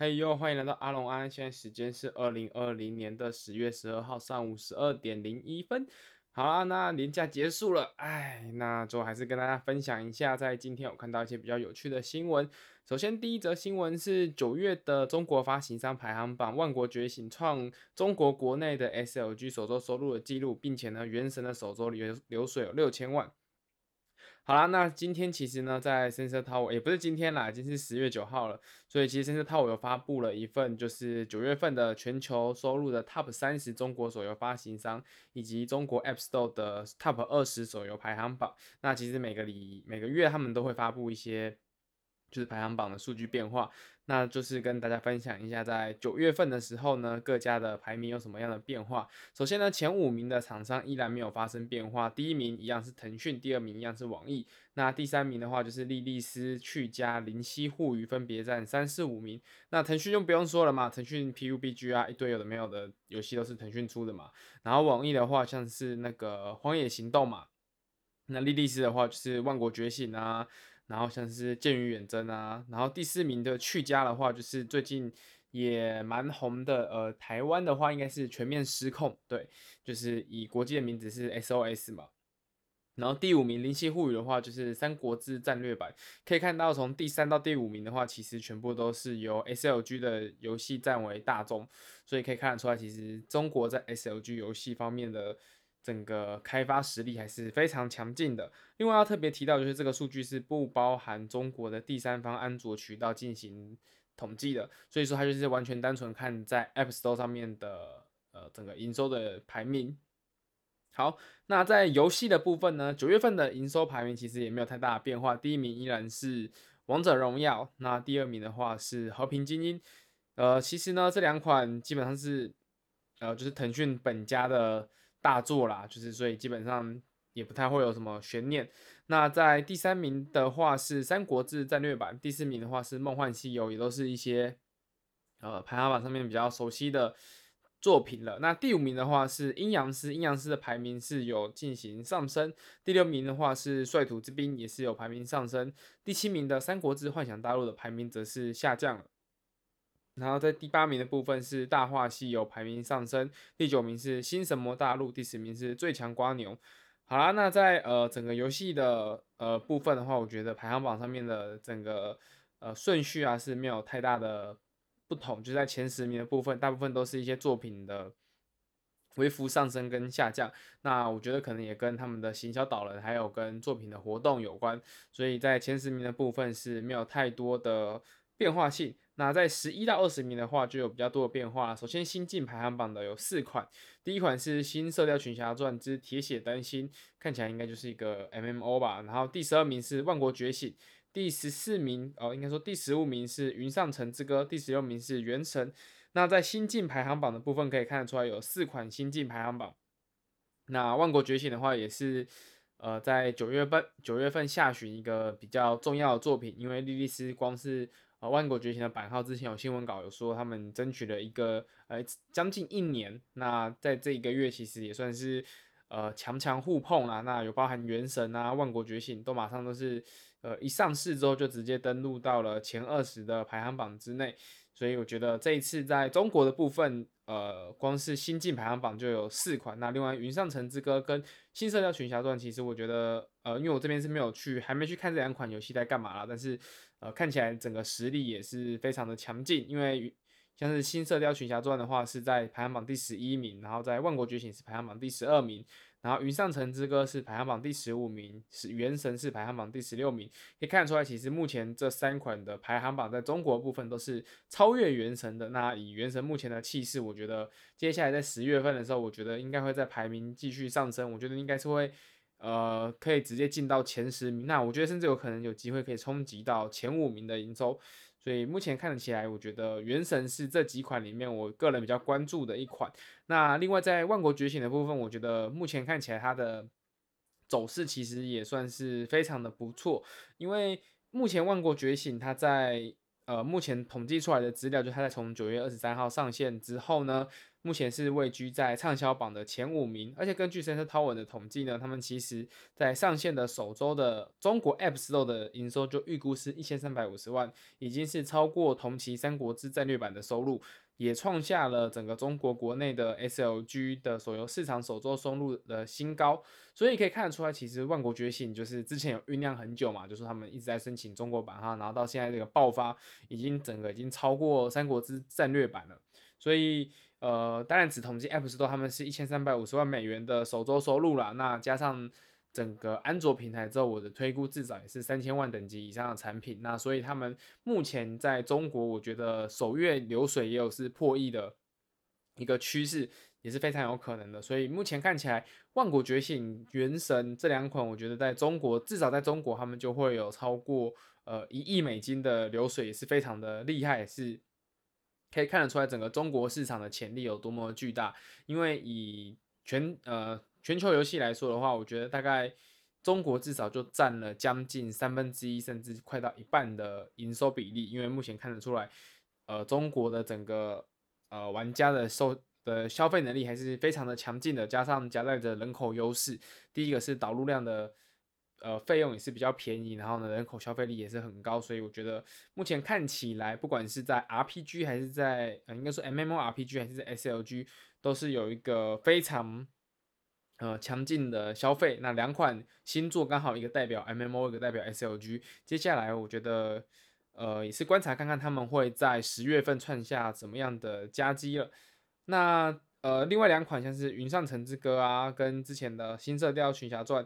嘿呦，欢迎来到阿龙安，现在时间是二零二零年的十月十二号上午十二点零一分。好啦，那年假结束了，哎，那最后还是跟大家分享一下，在今天我看到一些比较有趣的新闻。首先，第一则新闻是九月的中国发行商排行榜，万国觉醒创中国国内的 SLG 首周收入的记录，并且呢，原神的首周流流水有六千万。好啦，那今天其实呢，在 Sensor Tower 也不是今天啦，已经是十月九号了，所以其实 Sensor Tower 有发布了一份，就是九月份的全球收入的 Top 三十中国手游发行商，以及中国 App Store 的 Top 二十手游排行榜。那其实每个礼每个月他们都会发布一些。就是排行榜的数据变化，那就是跟大家分享一下，在九月份的时候呢，各家的排名有什么样的变化。首先呢，前五名的厂商依然没有发生变化，第一名一样是腾讯，第二名一样是网易，那第三名的话就是莉莉丝、趣家、灵犀互娱分别占三四五名。那腾讯就不用说了嘛，腾讯 PUBG 啊，一堆有的没有的游戏都是腾讯出的嘛。然后网易的话，像是那个荒野行动嘛，那莉莉丝的话就是万国觉醒啊。然后像是剑与远征啊，然后第四名的趣家的话，就是最近也蛮红的，呃，台湾的话应该是全面失控，对，就是以国际的名字是 SOS 嘛。然后第五名灵犀互娱的话，就是三国志战略版，可以看到从第三到第五名的话，其实全部都是由 SLG 的游戏占为大宗，所以可以看得出来，其实中国在 SLG 游戏方面的。整个开发实力还是非常强劲的。另外要特别提到，就是这个数据是不包含中国的第三方安卓渠道进行统计的，所以说它就是完全单纯看在 App Store 上面的呃整个营收的排名。好，那在游戏的部分呢，九月份的营收排名其实也没有太大的变化，第一名依然是王者荣耀，那第二名的话是和平精英。呃，其实呢这两款基本上是呃就是腾讯本家的。大作啦，就是所以基本上也不太会有什么悬念。那在第三名的话是《三国志战略版》，第四名的话是《梦幻西游》，也都是一些呃排行榜上面比较熟悉的作品了。那第五名的话是《阴阳师》，《阴阳师》的排名是有进行上升。第六名的话是《率土之滨》，也是有排名上升。第七名的《三国志幻想大陆》的排名则是下降了。然后在第八名的部分是《大话西游》排名上升，第九名是《新神魔大陆》，第十名是最强瓜牛。好啦，那在呃整个游戏的呃部分的话，我觉得排行榜上面的整个呃顺序啊是没有太大的不同，就在前十名的部分，大部分都是一些作品的微幅上升跟下降。那我觉得可能也跟他们的行销导人还有跟作品的活动有关，所以在前十名的部分是没有太多的变化性。那在十一到二十名的话，就有比较多的变化。首先，新进排行榜的有四款，第一款是《新射雕群侠传之铁血丹心》，看起来应该就是一个 MMO 吧。然后第十二名是《万国觉醒》，第十四名哦，应该说第十五名是《云上城之歌》，第十六名是《原神》。那在新进排行榜的部分，可以看得出来有四款新进排行榜。那《万国觉醒》的话，也是呃在九月份九月份下旬一个比较重要的作品，因为莉莉丝光是。啊，万国觉醒的版号之前有新闻稿有说，他们争取了一个呃将近一年。那在这一个月，其实也算是呃强强互碰啦。那有包含原神啊、万国觉醒，都马上都是呃一上市之后就直接登录到了前二十的排行榜之内。所以我觉得这一次在中国的部分，呃，光是新进排行榜就有四款。那另外《云上城之歌》跟《新射雕群侠传》，其实我觉得呃，因为我这边是没有去，还没去看这两款游戏在干嘛啦，但是。呃，看起来整个实力也是非常的强劲，因为像是《新射雕群侠传》的话是在排行榜第十一名，然后在《万国觉醒》是排行榜第十二名，然后《云上城之歌》是排行榜第十五名，是《原神》是排行榜第十六名，可以看出来，其实目前这三款的排行榜在中国部分都是超越《原神》的。那以《原神》目前的气势，我觉得接下来在十月份的时候，我觉得应该会在排名继续上升，我觉得应该是会。呃，可以直接进到前十名，那我觉得甚至有可能有机会可以冲击到前五名的营收，所以目前看起来，我觉得《原神》是这几款里面我个人比较关注的一款。那另外在《万国觉醒》的部分，我觉得目前看起来它的走势其实也算是非常的不错，因为目前《万国觉醒》它在呃目前统计出来的资料，就它在从九月二十三号上线之后呢。目前是位居在畅销榜的前五名。而且根据 Sensor Tower 的统计呢，他们其实在上线的首周的中国 App Store 的营收就预估是一千三百五十万，已经是超过同期《三国志战略版》的收入。也创下了整个中国国内的 SLG 的手游市场首周收入的新高，所以可以看得出来，其实《万国觉醒》就是之前有酝酿很久嘛，就是他们一直在申请中国版哈，然后到现在这个爆发，已经整个已经超过《三国志战略版》了，所以呃，当然只统计 App Store 他们是一千三百五十万美元的首周收入啦，那加上。整个安卓平台之后，我的推估至少也是三千万等级以上的产品。那所以他们目前在中国，我觉得首月流水也有是破亿的一个趋势，也是非常有可能的。所以目前看起来，《万国觉醒》《原神》这两款，我觉得在中国至少在中国，他们就会有超过呃一亿美金的流水，也是非常的厉害，是可以看得出来整个中国市场的潜力有多么巨大。因为以全呃。全球游戏来说的话，我觉得大概中国至少就占了将近三分之一，甚至快到一半的营收比例。因为目前看得出来，呃，中国的整个呃玩家的收的消费能力还是非常的强劲的，加上夹带着人口优势。第一个是导入量的呃费用也是比较便宜，然后呢人口消费力也是很高，所以我觉得目前看起来，不管是在 RPG 还是在呃应该说 MMORPG 还是 SLG，都是有一个非常。呃，强劲的消费，那两款新作刚好一个代表 MMO，一个代表 SLG。接下来我觉得，呃，也是观察看看他们会在十月份创下怎么样的佳绩了。那呃，另外两款像是《云上城之歌》啊，跟之前的《新射雕群侠传》，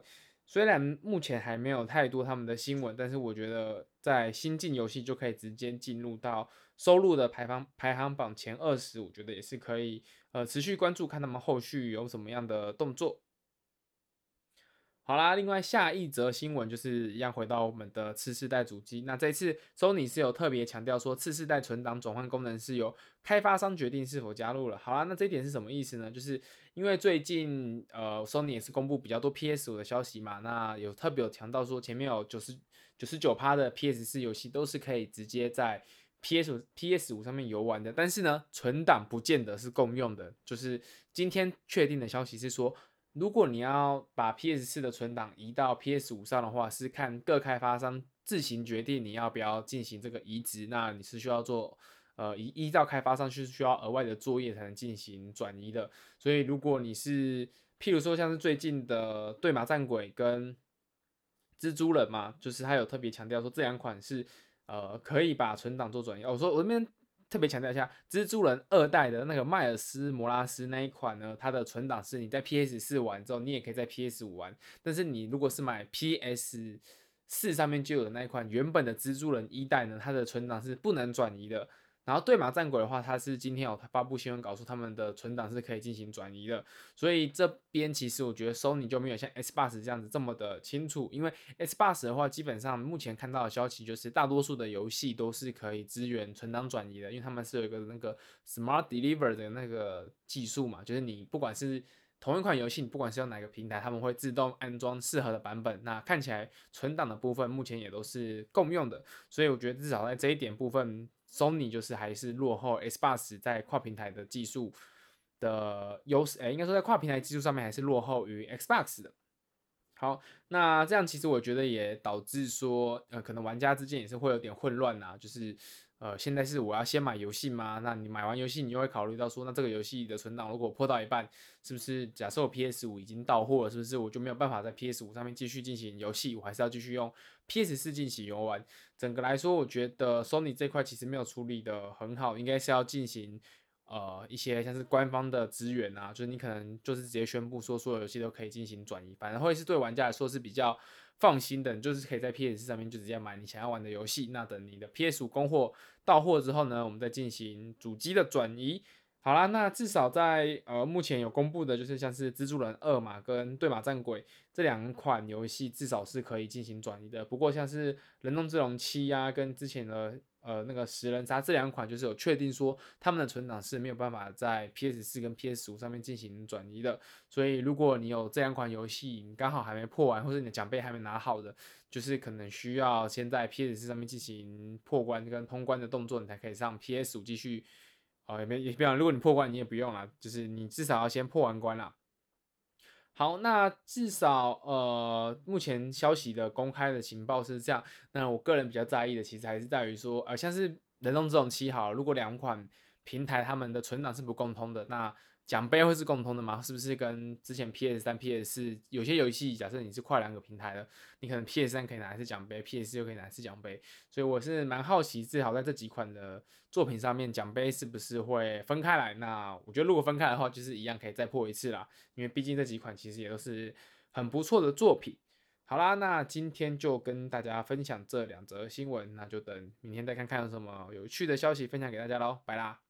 虽然目前还没有太多他们的新闻，但是我觉得在新进游戏就可以直接进入到收入的排行排行榜前二十，我觉得也是可以呃持续关注，看他们后续有什么样的动作。好啦，另外下一则新闻就是一样回到我们的次世代主机。那这次 Sony 是有特别强调说，次世代存档转换功能是由开发商决定是否加入了。好啦，那这一点是什么意思呢？就是因为最近呃 Sony 也是公布比较多 PS 五的消息嘛，那有特别有强调说，前面有九十九十九趴的 PS 四游戏都是可以直接在 PS PS 五上面游玩的，但是呢，存档不见得是共用的。就是今天确定的消息是说。如果你要把 PS 四的存档移到 PS 五上的话，是看各开发商自行决定你要不要进行这个移植。那你是需要做呃依依照开发商是需要额外的作业才能进行转移的。所以如果你是譬如说像是最近的对马战鬼跟蜘蛛人嘛，就是他有特别强调说这两款是呃可以把存档做转移。我说我这边。特别强调一下，蜘蛛人二代的那个迈尔斯摩拉斯那一款呢，它的存档是你在 PS 四玩之后，你也可以在 PS 五玩。但是你如果是买 PS 四上面就有的那一款原本的蜘蛛人一代呢，它的存档是不能转移的。然后对马战鬼的话，它是今天有发布新闻稿说他们的存档是可以进行转移的，所以这边其实我觉得 Sony 就没有像 Xbox 这样子这么的清楚，因为 Xbox 的话，基本上目前看到的消息就是大多数的游戏都是可以支援存档转移的，因为他们是有一个那个 Smart Deliver 的那个技术嘛，就是你不管是同一款游戏，你不管是用哪个平台，他们会自动安装适合的版本，那看起来存档的部分目前也都是共用的，所以我觉得至少在这一点部分。Sony 就是还是落后 Xbox 在跨平台的技术的优势，诶，应该说在跨平台技术上面还是落后于 Xbox 的。好，那这样其实我觉得也导致说，呃，可能玩家之间也是会有点混乱呐，就是。呃，现在是我要先买游戏吗？那你买完游戏，你就会考虑到说，那这个游戏的存档如果破到一半，是不是假设我 PS 五已经到货了，是不是我就没有办法在 PS 五上面继续进行游戏？我还是要继续用 PS 四进行游玩。整个来说，我觉得 Sony 这块其实没有处理得很好，应该是要进行呃一些像是官方的资源啊，就是你可能就是直接宣布说所有游戏都可以进行转移，反而会是对玩家来说是比较。放心的，就是可以在 PS 上面就直接买你想要玩的游戏。那等你的 PS 五供货到货之后呢，我们再进行主机的转移。好啦，那至少在呃目前有公布的，就是像是蜘蛛人二嘛跟对马战鬼这两款游戏，至少是可以进行转移的。不过像是人中之龙七呀，跟之前的。呃，那个食人鲨这两款就是有确定说，他们的存档是没有办法在 PS 四跟 PS 五上面进行转移的。所以，如果你有这两款游戏，你刚好还没破完，或者你的奖杯还没拿好的，就是可能需要先在 PS 四上面进行破关跟通关的动作，你才可以上 PS 五继续哦，也没也不用，如果你破关，你也不用啦，就是你至少要先破完关啦。好，那至少呃，目前消息的公开的情报是这样。那我个人比较在意的，其实还是在于说，呃，像是人中之龙七好，如果两款平台他们的存档是不共通的，那奖杯会是共通的吗？是不是跟之前 PS 三、PS 四有些游戏，假设你是跨两个平台的，你可能 PS 三可以拿一次奖杯，PS 四又可以拿一次奖杯。所以我是蛮好奇，至少在这几款的作品上面，奖杯是不是会分开来？那我觉得如果分开的话，就是一样可以再破一次啦。因为毕竟这几款其实也都是很不错的作品。好啦，那今天就跟大家分享这两则新闻，那就等明天再看看有什么有趣的消息分享给大家喽，拜啦。